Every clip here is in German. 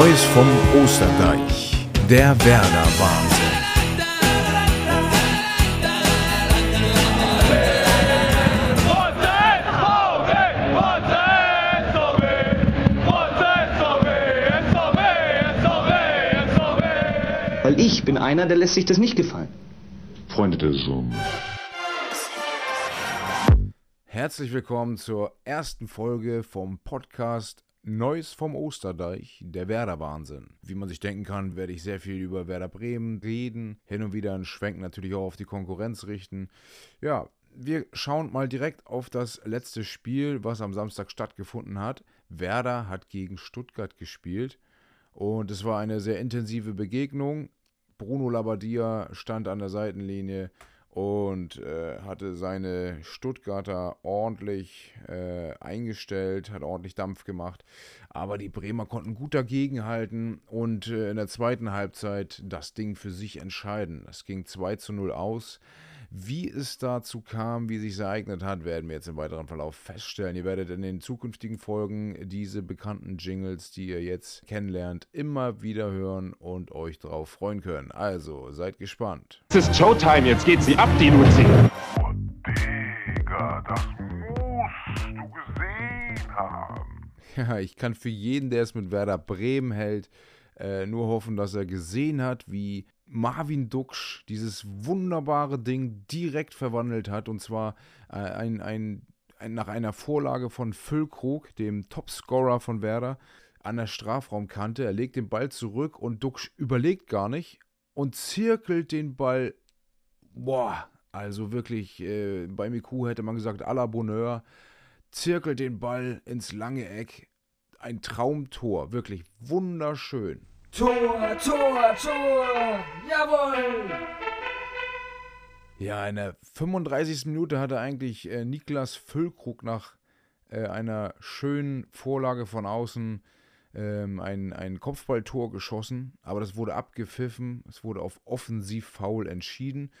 Neues vom Osterdeich. Der Werder-Wahnsinn. Weil ich bin einer, der lässt sich das nicht gefallen. Freunde der Sonne. Herzlich willkommen zur ersten Folge vom Podcast Neues vom Osterdeich, der Werder-Wahnsinn. Wie man sich denken kann, werde ich sehr viel über Werder Bremen reden, hin und wieder einen Schwenk natürlich auch auf die Konkurrenz richten. Ja, wir schauen mal direkt auf das letzte Spiel, was am Samstag stattgefunden hat. Werder hat gegen Stuttgart gespielt und es war eine sehr intensive Begegnung. Bruno Labbadia stand an der Seitenlinie und äh, hatte seine Stuttgarter ordentlich äh, eingestellt, hat ordentlich Dampf gemacht. Aber die Bremer konnten gut dagegenhalten und äh, in der zweiten Halbzeit das Ding für sich entscheiden. Es ging 2 zu 0 aus. Wie es dazu kam, wie sich ereignet hat, werden wir jetzt im weiteren Verlauf feststellen. Ihr werdet in den zukünftigen Folgen diese bekannten Jingles, die ihr jetzt kennenlernt, immer wieder hören und euch darauf freuen können. Also seid gespannt. Es ist Showtime, jetzt geht sie ab, die Luzi. Oh, Digga, das musst du gesehen haben. Ja, ich kann für jeden, der es mit Werder Bremen hält, äh, nur hoffen, dass er gesehen hat, wie Marvin Duksch dieses wunderbare Ding direkt verwandelt hat. Und zwar äh, ein, ein, ein, nach einer Vorlage von Füllkrug, dem Topscorer von Werder, an der Strafraumkante. Er legt den Ball zurück und Duksch überlegt gar nicht und zirkelt den Ball. Boah, also wirklich, äh, bei Miku hätte man gesagt, à la Bonheur. Zirkelt den Ball ins lange Eck. Ein Traumtor, wirklich wunderschön. Tor, Tor, Tor! Jawohl! Ja, in der 35. Minute hatte eigentlich äh, Niklas Füllkrug nach äh, einer schönen Vorlage von außen ähm, ein, ein Kopfballtor geschossen, aber das wurde abgepfiffen. Es wurde auf offensiv faul entschieden.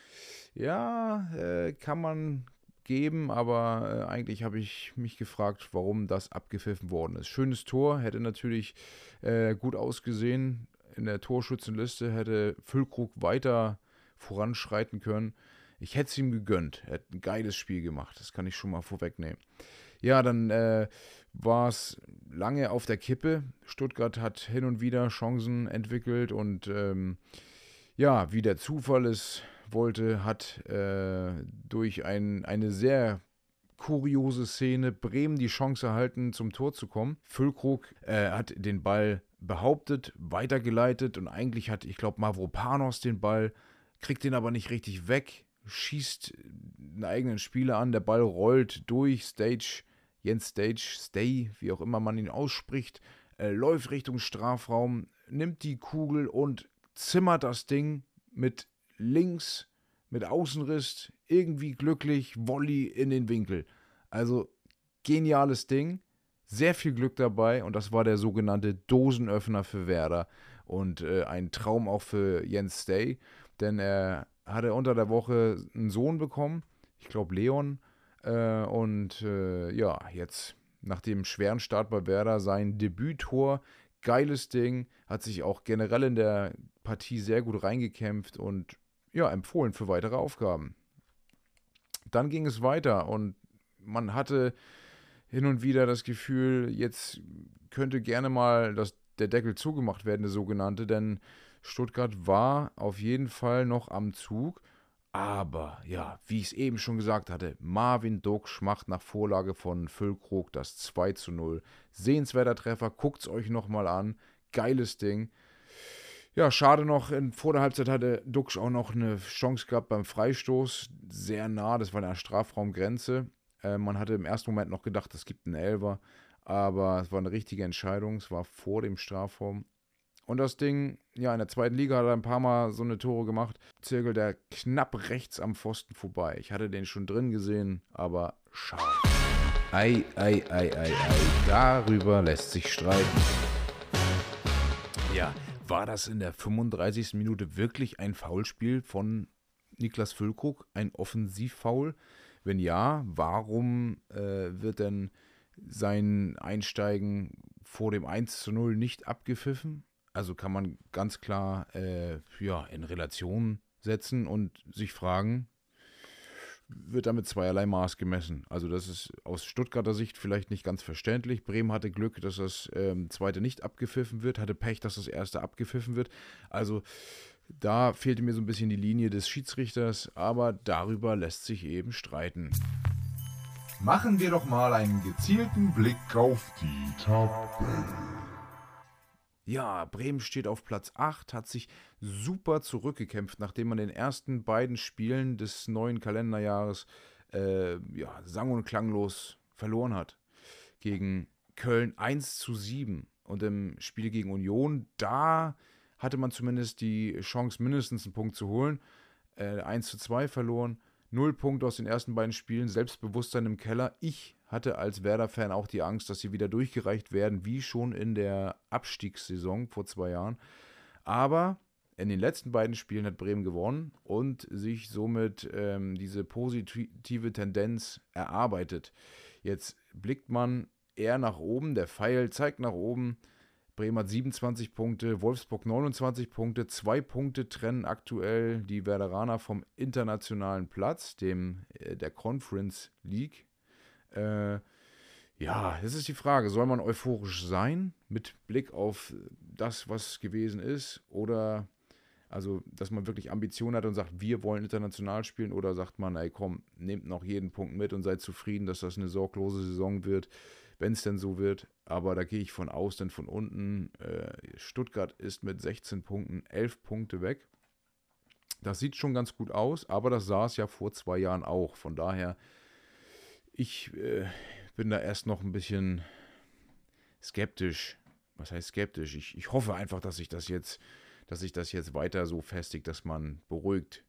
Ja, äh, kann man geben, aber äh, eigentlich habe ich mich gefragt, warum das abgepfiffen worden ist. Schönes Tor, hätte natürlich äh, gut ausgesehen. In der Torschützenliste hätte Füllkrug weiter voranschreiten können. Ich hätte es ihm gegönnt. Er hat ein geiles Spiel gemacht. Das kann ich schon mal vorwegnehmen. Ja, dann äh, war es lange auf der Kippe. Stuttgart hat hin und wieder Chancen entwickelt und ähm, ja, wie der Zufall es wollte, hat äh, durch ein, eine sehr kuriose Szene Bremen die Chance erhalten, zum Tor zu kommen. Füllkrug äh, hat den Ball behauptet, weitergeleitet und eigentlich hat, ich glaube, Mavropanos den Ball, kriegt den aber nicht richtig weg, schießt einen eigenen Spieler an, der Ball rollt durch Stage, Jens Stage, Stay, wie auch immer man ihn ausspricht, äh, läuft Richtung Strafraum, nimmt die Kugel und zimmert das Ding mit links, mit Außenriss, irgendwie glücklich, Volley in den Winkel. Also geniales Ding, sehr viel Glück dabei und das war der sogenannte Dosenöffner für Werder und äh, ein Traum auch für Jens Stay, denn er hatte unter der Woche einen Sohn bekommen, ich glaube Leon, äh, und äh, ja, jetzt nach dem schweren Start bei Werder sein Debüttor, geiles Ding, hat sich auch generell in der Partie sehr gut reingekämpft und ja, empfohlen für weitere Aufgaben. Dann ging es weiter und man hatte hin und wieder das Gefühl, jetzt könnte gerne mal das, der Deckel zugemacht werden, der sogenannte, denn Stuttgart war auf jeden Fall noch am Zug. Aber ja, wie ich es eben schon gesagt hatte, Marvin Duksch macht nach Vorlage von Füllkrug das 2 zu 0. Sehenswerter Treffer, guckt es euch nochmal an. Geiles Ding. Ja, schade noch, in, vor der Halbzeit hatte Duksch auch noch eine Chance gehabt beim Freistoß. Sehr nah, das war in der Strafraumgrenze. Äh, man hatte im ersten Moment noch gedacht, es gibt einen Elver, aber es war eine richtige Entscheidung. Es war vor dem Strafraum. Und das Ding, ja, in der zweiten Liga hat er ein paar Mal so eine Tore gemacht. Zirkelt er knapp rechts am Pfosten vorbei. Ich hatte den schon drin gesehen, aber schade. Ei, ei, ei, ei, ei. Darüber lässt sich streiten. Ja, war das in der 35. Minute wirklich ein Foulspiel von Niklas Füllkrug? Ein Offensivfoul? Wenn ja, warum äh, wird denn sein Einsteigen vor dem 1 zu 0 nicht abgepfiffen. Also kann man ganz klar äh, ja, in Relation setzen und sich fragen, wird damit zweierlei Maß gemessen. Also das ist aus Stuttgarter Sicht vielleicht nicht ganz verständlich. Bremen hatte Glück, dass das ähm, zweite nicht abgepfiffen wird, hatte Pech, dass das erste abgepfiffen wird. Also da fehlte mir so ein bisschen die Linie des Schiedsrichters, aber darüber lässt sich eben streiten. Machen wir doch mal einen gezielten Blick auf die Tabelle. Ja, Bremen steht auf Platz 8, hat sich super zurückgekämpft, nachdem man den ersten beiden Spielen des neuen Kalenderjahres äh, ja, sang- und klanglos verloren hat. Gegen Köln 1 zu 7. Und im Spiel gegen Union, da hatte man zumindest die Chance, mindestens einen Punkt zu holen. Äh, 1 zu 2 verloren. Null Punkte aus den ersten beiden Spielen, Selbstbewusstsein im Keller. Ich hatte als Werder-Fan auch die Angst, dass sie wieder durchgereicht werden, wie schon in der Abstiegssaison vor zwei Jahren. Aber in den letzten beiden Spielen hat Bremen gewonnen und sich somit ähm, diese positive Tendenz erarbeitet. Jetzt blickt man eher nach oben, der Pfeil zeigt nach oben. Bremen hat 27 Punkte, Wolfsburg 29 Punkte, zwei Punkte trennen aktuell die Werderaner vom internationalen Platz, dem äh, der Conference League. Äh, ja, das ist die Frage, soll man euphorisch sein mit Blick auf das, was gewesen ist, oder also, dass man wirklich Ambitionen hat und sagt, wir wollen international spielen, oder sagt man, ey, komm, nehmt noch jeden Punkt mit und seid zufrieden, dass das eine sorglose Saison wird wenn es denn so wird. Aber da gehe ich von aus, denn von unten, äh, Stuttgart ist mit 16 Punkten 11 Punkte weg. Das sieht schon ganz gut aus, aber das sah es ja vor zwei Jahren auch. Von daher, ich äh, bin da erst noch ein bisschen skeptisch. Was heißt skeptisch? Ich, ich hoffe einfach, dass sich das jetzt, dass sich das jetzt weiter so festigt, dass man beruhigt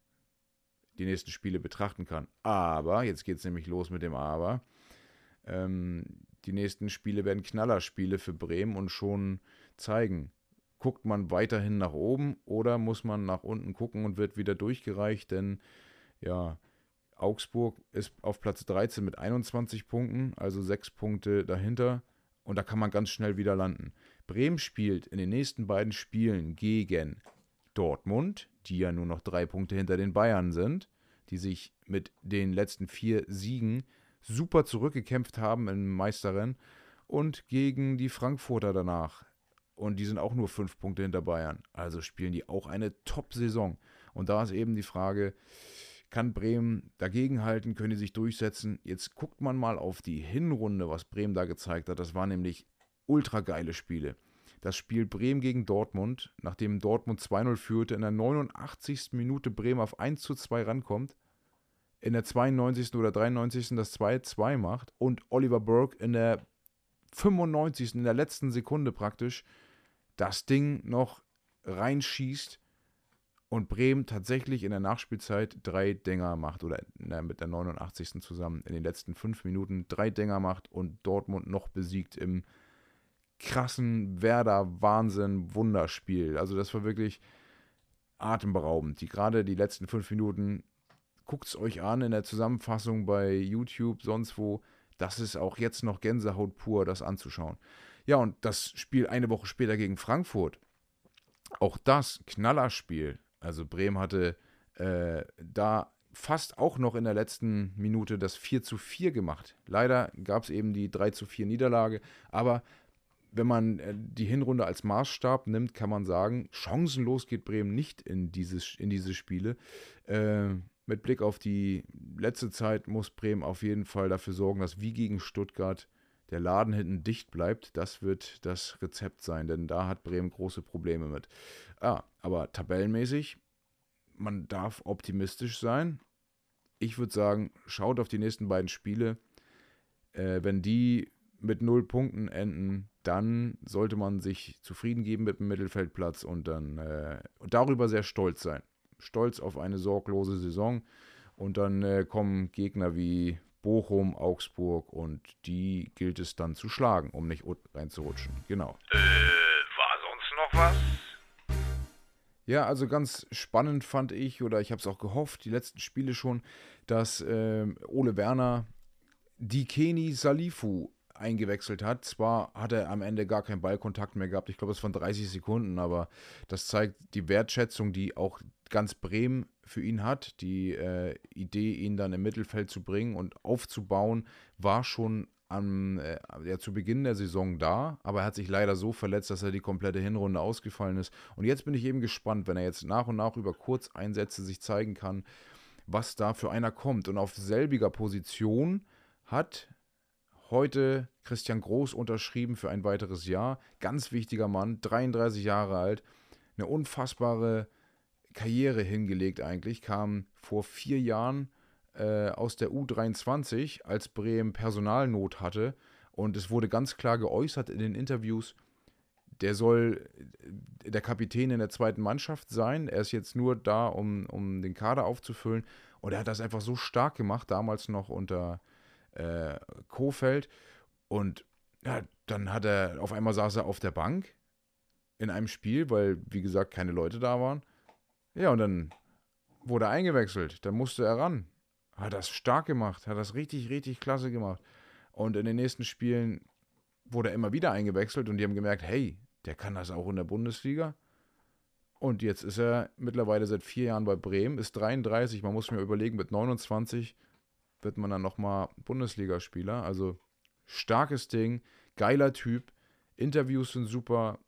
die nächsten Spiele betrachten kann. Aber, jetzt geht es nämlich los mit dem Aber. Ähm, die nächsten Spiele werden Knallerspiele für Bremen und schon zeigen, guckt man weiterhin nach oben oder muss man nach unten gucken und wird wieder durchgereicht, denn ja, Augsburg ist auf Platz 13 mit 21 Punkten, also sechs Punkte dahinter und da kann man ganz schnell wieder landen. Bremen spielt in den nächsten beiden Spielen gegen Dortmund, die ja nur noch drei Punkte hinter den Bayern sind, die sich mit den letzten vier Siegen super zurückgekämpft haben im Meisterrennen und gegen die Frankfurter danach. Und die sind auch nur fünf Punkte hinter Bayern. Also spielen die auch eine Top-Saison. Und da ist eben die Frage, kann Bremen dagegenhalten, können die sich durchsetzen? Jetzt guckt man mal auf die Hinrunde, was Bremen da gezeigt hat. Das waren nämlich ultra geile Spiele. Das Spiel Bremen gegen Dortmund, nachdem Dortmund 2-0 führte, in der 89. Minute Bremen auf 1 zu 2 rankommt in der 92. oder 93. das 2-2 macht und Oliver Burke in der 95. in der letzten Sekunde praktisch das Ding noch reinschießt und Bremen tatsächlich in der Nachspielzeit drei Dinger macht oder der, mit der 89. zusammen in den letzten fünf Minuten drei Dinger macht und Dortmund noch besiegt im krassen Werder-Wahnsinn-Wunderspiel. Also das war wirklich atemberaubend. Die gerade die letzten fünf Minuten Guckt es euch an in der Zusammenfassung bei YouTube, sonst wo. Das ist auch jetzt noch Gänsehaut pur, das anzuschauen. Ja, und das Spiel eine Woche später gegen Frankfurt. Auch das Knallerspiel. Also Bremen hatte äh, da fast auch noch in der letzten Minute das 4 zu 4 gemacht. Leider gab es eben die 3 zu 4 Niederlage, aber wenn man äh, die Hinrunde als Maßstab nimmt, kann man sagen, chancenlos geht Bremen nicht in, dieses, in diese Spiele. Äh, mit Blick auf die letzte Zeit muss Bremen auf jeden Fall dafür sorgen, dass wie gegen Stuttgart der Laden hinten dicht bleibt. Das wird das Rezept sein, denn da hat Bremen große Probleme mit. Ah, aber tabellenmäßig, man darf optimistisch sein. Ich würde sagen, schaut auf die nächsten beiden Spiele. Äh, wenn die mit null Punkten enden, dann sollte man sich zufrieden geben mit dem Mittelfeldplatz und dann äh, darüber sehr stolz sein stolz auf eine sorglose Saison. Und dann äh, kommen Gegner wie Bochum, Augsburg und die gilt es dann zu schlagen, um nicht reinzurutschen. Genau. Äh, war sonst noch was? Ja, also ganz spannend fand ich, oder ich habe es auch gehofft, die letzten Spiele schon, dass äh, Ole Werner Dikeni Salifu eingewechselt hat. Zwar hat er am Ende gar keinen Ballkontakt mehr gehabt, ich glaube, es waren 30 Sekunden, aber das zeigt die Wertschätzung, die auch ganz Bremen für ihn hat. Die äh, Idee, ihn dann im Mittelfeld zu bringen und aufzubauen, war schon am, äh, ja, zu Beginn der Saison da, aber er hat sich leider so verletzt, dass er die komplette Hinrunde ausgefallen ist. Und jetzt bin ich eben gespannt, wenn er jetzt nach und nach über Kurzeinsätze sich zeigen kann, was da für einer kommt. Und auf selbiger Position hat heute Christian Groß unterschrieben für ein weiteres Jahr. Ganz wichtiger Mann, 33 Jahre alt, eine unfassbare Karriere hingelegt eigentlich, kam vor vier Jahren äh, aus der U23, als Bremen Personalnot hatte. Und es wurde ganz klar geäußert in den Interviews, der soll äh, der Kapitän in der zweiten Mannschaft sein. Er ist jetzt nur da, um, um den Kader aufzufüllen. Und er hat das einfach so stark gemacht, damals noch unter äh, Kofeld. Und ja, dann hat er, auf einmal saß er auf der Bank in einem Spiel, weil, wie gesagt, keine Leute da waren. Ja, und dann wurde er eingewechselt. Dann musste er ran. Hat das stark gemacht, hat das richtig, richtig klasse gemacht. Und in den nächsten Spielen wurde er immer wieder eingewechselt und die haben gemerkt, hey, der kann das auch in der Bundesliga. Und jetzt ist er mittlerweile seit vier Jahren bei Bremen, ist 33. Man muss mir überlegen, mit 29 wird man dann nochmal Bundesligaspieler. Also starkes Ding, geiler Typ. Interviews sind super.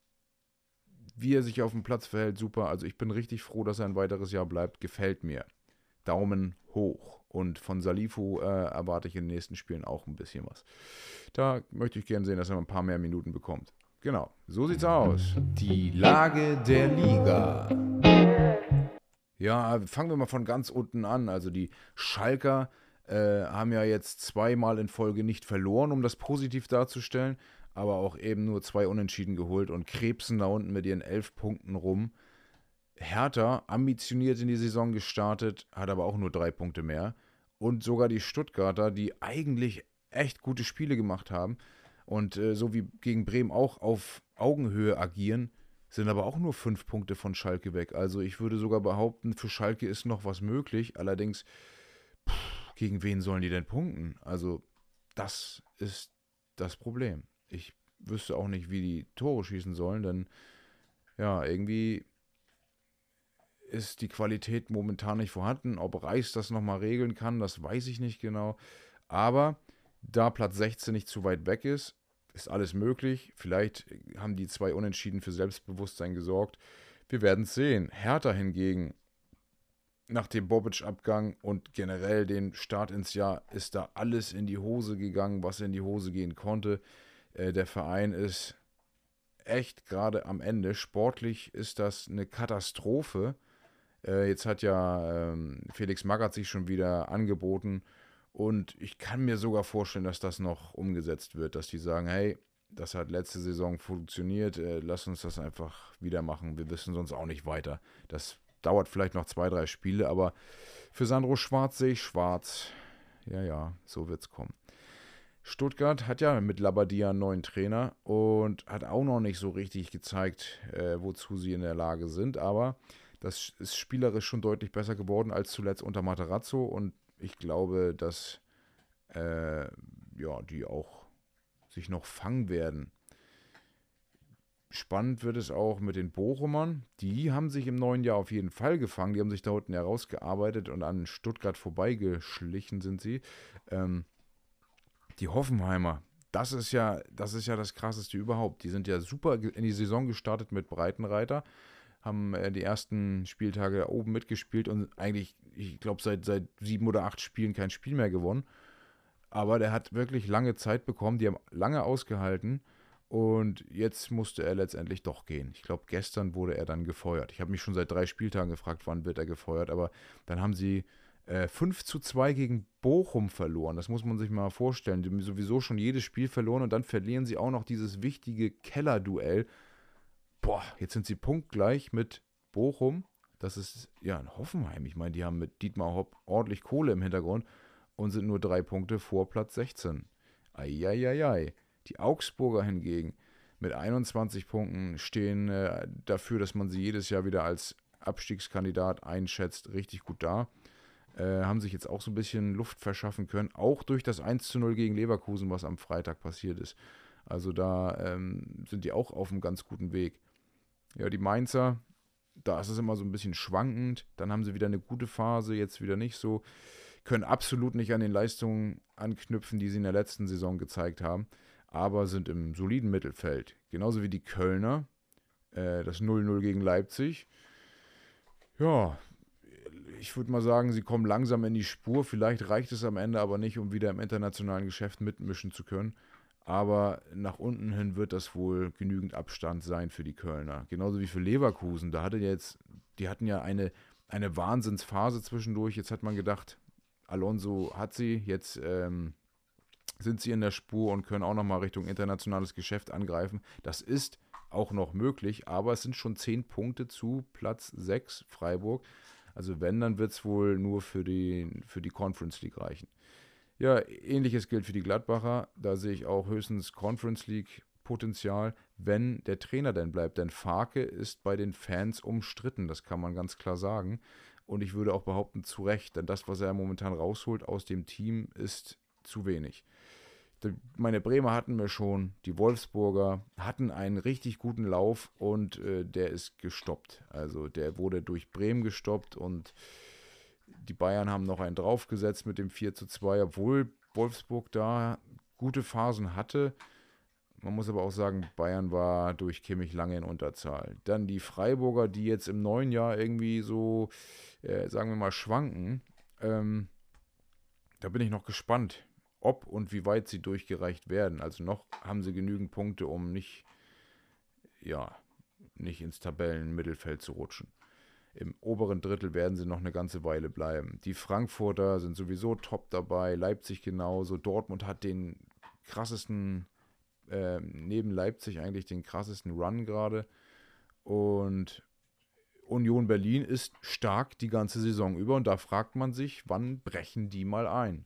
Wie er sich auf dem Platz verhält, super. Also ich bin richtig froh, dass er ein weiteres Jahr bleibt. Gefällt mir. Daumen hoch. Und von Salifu äh, erwarte ich in den nächsten Spielen auch ein bisschen was. Da möchte ich gerne sehen, dass er ein paar mehr Minuten bekommt. Genau, so sieht's aus. Die Lage der Liga. Ja, fangen wir mal von ganz unten an. Also die Schalker äh, haben ja jetzt zweimal in Folge nicht verloren, um das positiv darzustellen, aber auch eben nur zwei Unentschieden geholt und krebsen da unten mit ihren elf Punkten rum. Hertha ambitioniert in die Saison gestartet, hat aber auch nur drei Punkte mehr. Und sogar die Stuttgarter, die eigentlich echt gute Spiele gemacht haben und äh, so wie gegen Bremen auch auf Augenhöhe agieren, sind aber auch nur fünf Punkte von Schalke weg. Also ich würde sogar behaupten, für Schalke ist noch was möglich. Allerdings, pff, gegen wen sollen die denn punkten? Also das ist das Problem. Ich wüsste auch nicht, wie die Tore schießen sollen, denn ja, irgendwie ist die Qualität momentan nicht vorhanden. Ob Reis das nochmal regeln kann, das weiß ich nicht genau. Aber da Platz 16 nicht zu weit weg ist, ist alles möglich. Vielleicht haben die zwei Unentschieden für Selbstbewusstsein gesorgt. Wir werden es sehen. Hertha hingegen, nach dem Bobic-Abgang und generell den Start ins Jahr, ist da alles in die Hose gegangen, was in die Hose gehen konnte. Äh, der Verein ist echt gerade am Ende. Sportlich ist das eine Katastrophe. Äh, jetzt hat ja ähm, Felix Magath sich schon wieder angeboten. Und ich kann mir sogar vorstellen, dass das noch umgesetzt wird, dass die sagen, hey, das hat letzte Saison funktioniert, äh, lass uns das einfach wieder machen. Wir wissen sonst auch nicht weiter. Das dauert vielleicht noch zwei, drei Spiele, aber für Sandro Schwarz sehe ich schwarz. Ja, ja, so wird es kommen. Stuttgart hat ja mit Labadia einen neuen Trainer und hat auch noch nicht so richtig gezeigt, äh, wozu sie in der Lage sind, aber das ist spielerisch schon deutlich besser geworden als zuletzt unter Materazzo und ich glaube, dass äh, ja, die auch sich noch fangen werden. Spannend wird es auch mit den Bochumern. Die haben sich im neuen Jahr auf jeden Fall gefangen. Die haben sich da unten herausgearbeitet und an Stuttgart vorbeigeschlichen sind sie. Ähm, die Hoffenheimer, das ist ja, das ist ja das krasseste überhaupt. Die sind ja super in die Saison gestartet mit Breitenreiter haben äh, die ersten Spieltage oben mitgespielt und eigentlich, ich glaube, seit, seit sieben oder acht Spielen kein Spiel mehr gewonnen. Aber der hat wirklich lange Zeit bekommen, die haben lange ausgehalten und jetzt musste er letztendlich doch gehen. Ich glaube, gestern wurde er dann gefeuert. Ich habe mich schon seit drei Spieltagen gefragt, wann wird er gefeuert, aber dann haben sie äh, 5 zu 2 gegen Bochum verloren. Das muss man sich mal vorstellen. Die haben sowieso schon jedes Spiel verloren und dann verlieren sie auch noch dieses wichtige Kellerduell boah, jetzt sind sie punktgleich mit Bochum. Das ist ja ein Hoffenheim. Ich meine, die haben mit Dietmar Hopp ordentlich Kohle im Hintergrund und sind nur drei Punkte vor Platz 16. Eieiei. Die Augsburger hingegen mit 21 Punkten stehen äh, dafür, dass man sie jedes Jahr wieder als Abstiegskandidat einschätzt, richtig gut da. äh, haben sich jetzt auch so ein bisschen Luft verschaffen können, auch durch das 1 zu 0 gegen Leverkusen, was am Freitag passiert ist. Also da ähm, sind die auch auf einem ganz guten Weg. Ja, die Mainzer, da ist es immer so ein bisschen schwankend. Dann haben sie wieder eine gute Phase, jetzt wieder nicht so. Können absolut nicht an den Leistungen anknüpfen, die sie in der letzten Saison gezeigt haben, aber sind im soliden Mittelfeld. Genauso wie die Kölner. Äh, das 0-0 gegen Leipzig. Ja, ich würde mal sagen, sie kommen langsam in die Spur. Vielleicht reicht es am Ende aber nicht, um wieder im internationalen Geschäft mitmischen zu können. Aber nach unten hin wird das wohl genügend Abstand sein für die Kölner. Genauso wie für Leverkusen. Da hatte jetzt, die hatten ja eine, eine Wahnsinnsphase zwischendurch. Jetzt hat man gedacht, Alonso hat sie. Jetzt ähm, sind sie in der Spur und können auch nochmal Richtung internationales Geschäft angreifen. Das ist auch noch möglich, aber es sind schon 10 Punkte zu Platz 6 Freiburg. Also wenn, dann wird es wohl nur für die, für die Conference League reichen. Ja, ähnliches gilt für die Gladbacher. Da sehe ich auch höchstens Conference League Potenzial, wenn der Trainer denn bleibt. Denn Farke ist bei den Fans umstritten, das kann man ganz klar sagen. Und ich würde auch behaupten, zu Recht, denn das, was er momentan rausholt aus dem Team, ist zu wenig meine Bremer hatten wir schon, die Wolfsburger hatten einen richtig guten Lauf und äh, der ist gestoppt. Also der wurde durch Bremen gestoppt und die Bayern haben noch einen draufgesetzt mit dem 4 zu 2, obwohl Wolfsburg da gute Phasen hatte. Man muss aber auch sagen, Bayern war durch Kimmich lange in Unterzahl. Dann die Freiburger, die jetzt im neuen Jahr irgendwie so, äh, sagen wir mal, schwanken. Ähm, da bin ich noch gespannt, ob und wie weit sie durchgereicht werden. Also noch haben sie genügend Punkte, um nicht, ja, nicht ins Tabellenmittelfeld zu rutschen. Im oberen Drittel werden sie noch eine ganze Weile bleiben. Die Frankfurter sind sowieso top dabei, Leipzig genauso. Dortmund hat den krassesten, äh, neben Leipzig eigentlich den krassesten Run gerade. Und Union Berlin ist stark die ganze Saison über und da fragt man sich, wann brechen die mal ein?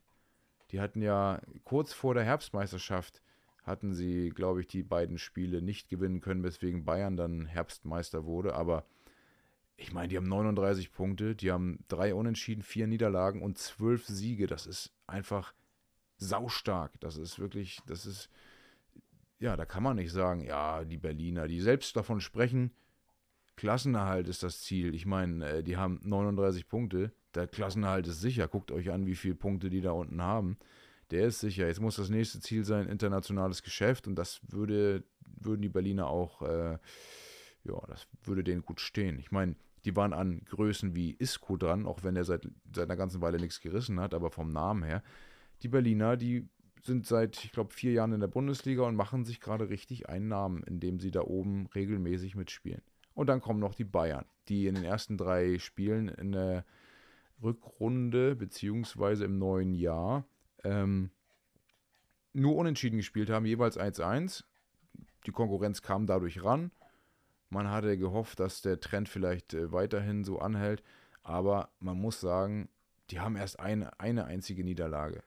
Die hatten ja kurz vor der Herbstmeisterschaft hatten sie, glaube ich, die beiden Spiele nicht gewinnen können, weswegen Bayern dann Herbstmeister wurde. Aber ich meine, die haben 39 Punkte, die haben drei Unentschieden, vier Niederlagen und zwölf Siege. Das ist einfach saustark. Das ist wirklich, das ist, ja, da kann man nicht sagen, ja, die Berliner, die selbst davon sprechen, Klassenerhalt ist das Ziel. Ich meine, äh, die haben 39 Punkte der Klassenerhalt ist sicher. Guckt euch an, wie viele Punkte die da unten haben. Der ist sicher. Jetzt muss das nächste Ziel sein, internationales Geschäft. Und das würde, würden die Berliner auch, äh, ja, das würde denen gut stehen. Ich meine, die waren an Größen wie Isco dran, auch wenn er seit, seit einer ganzen Weile nichts gerissen hat, aber vom Namen her. Die Berliner, die sind seit, ich glaube, vier Jahren in der Bundesliga und machen sich gerade richtig einen Namen, indem sie da oben regelmäßig mitspielen. Und dann kommen noch die Bayern, die in den ersten drei Spielen in der Rückrunde beziehungsweise im neuen Jahr ähm, nur unentschieden gespielt haben, jeweils 1-1. Die Konkurrenz kam dadurch ran. Man hatte gehofft, dass der Trend vielleicht äh, weiterhin so anhält, aber man muss sagen, die haben erst eine, eine einzige Niederlage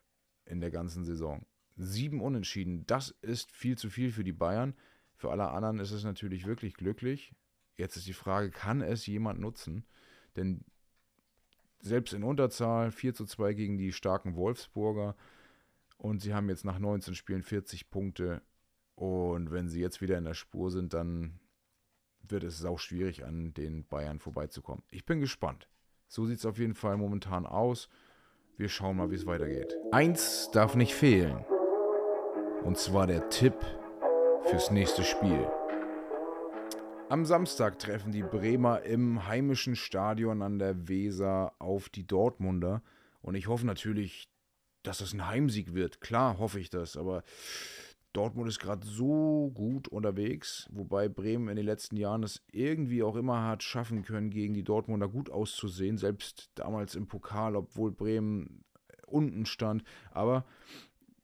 in der ganzen Saison. Sieben Unentschieden, das ist viel zu viel für die Bayern. Für alle anderen ist es natürlich wirklich glücklich. Jetzt ist die Frage, kann es jemand nutzen? Denn selbst in Unterzahl, 4 zu 2 gegen die starken Wolfsburger. Und sie haben jetzt nach 19 Spielen 40 Punkte. Und wenn sie jetzt wieder in der Spur sind, dann wird es sau schwierig, an den Bayern vorbeizukommen. Ich bin gespannt. So sieht es auf jeden Fall momentan aus. Wir schauen mal, wie es weitergeht. Eins darf nicht fehlen. Und zwar der Tipp fürs nächste Spiel. Am Samstag treffen die Bremer im heimischen Stadion an der Weser auf die Dortmunder. Und ich hoffe natürlich, dass das ein Heimsieg wird. Klar hoffe ich das, aber Dortmund ist gerade so gut unterwegs, wobei Bremen in den letzten Jahren es irgendwie auch immer hat schaffen können, gegen die Dortmunder gut auszusehen, selbst damals im Pokal, obwohl Bremen unten stand. Aber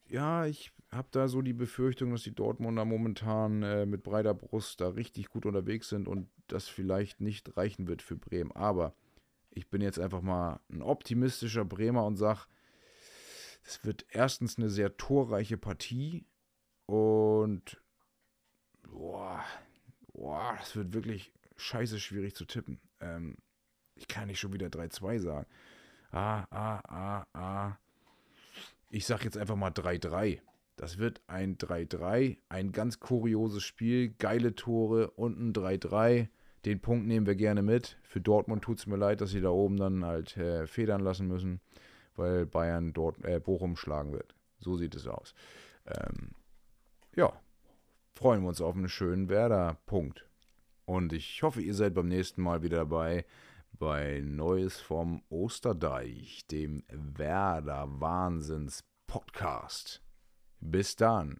ja, ich habe da so die Befürchtung, dass die Dortmunder momentan äh, mit breiter Brust da richtig gut unterwegs sind und das vielleicht nicht reichen wird für Bremen. Aber ich bin jetzt einfach mal ein optimistischer Bremer und sage, es wird erstens eine sehr torreiche Partie und boah, boah, das wird wirklich scheiße schwierig zu tippen. Ähm, ich kann nicht schon wieder 3-2 sagen. Ah, ah, ah, ah. Ich sag jetzt einfach mal 3-3. Das wird ein 3-3, ein ganz kurioses Spiel, geile Tore und ein 3-3. Den Punkt nehmen wir gerne mit. Für Dortmund tut es mir leid, dass sie da oben dann halt äh, federn lassen müssen, weil Bayern dort äh, Bochum schlagen wird. So sieht es aus. Ähm, ja, freuen wir uns auf einen schönen Werder-Punkt. Und ich hoffe, ihr seid beim nächsten Mal wieder dabei bei Neues vom Osterdeich, dem Werder Wahnsinns Podcast. Bis dann.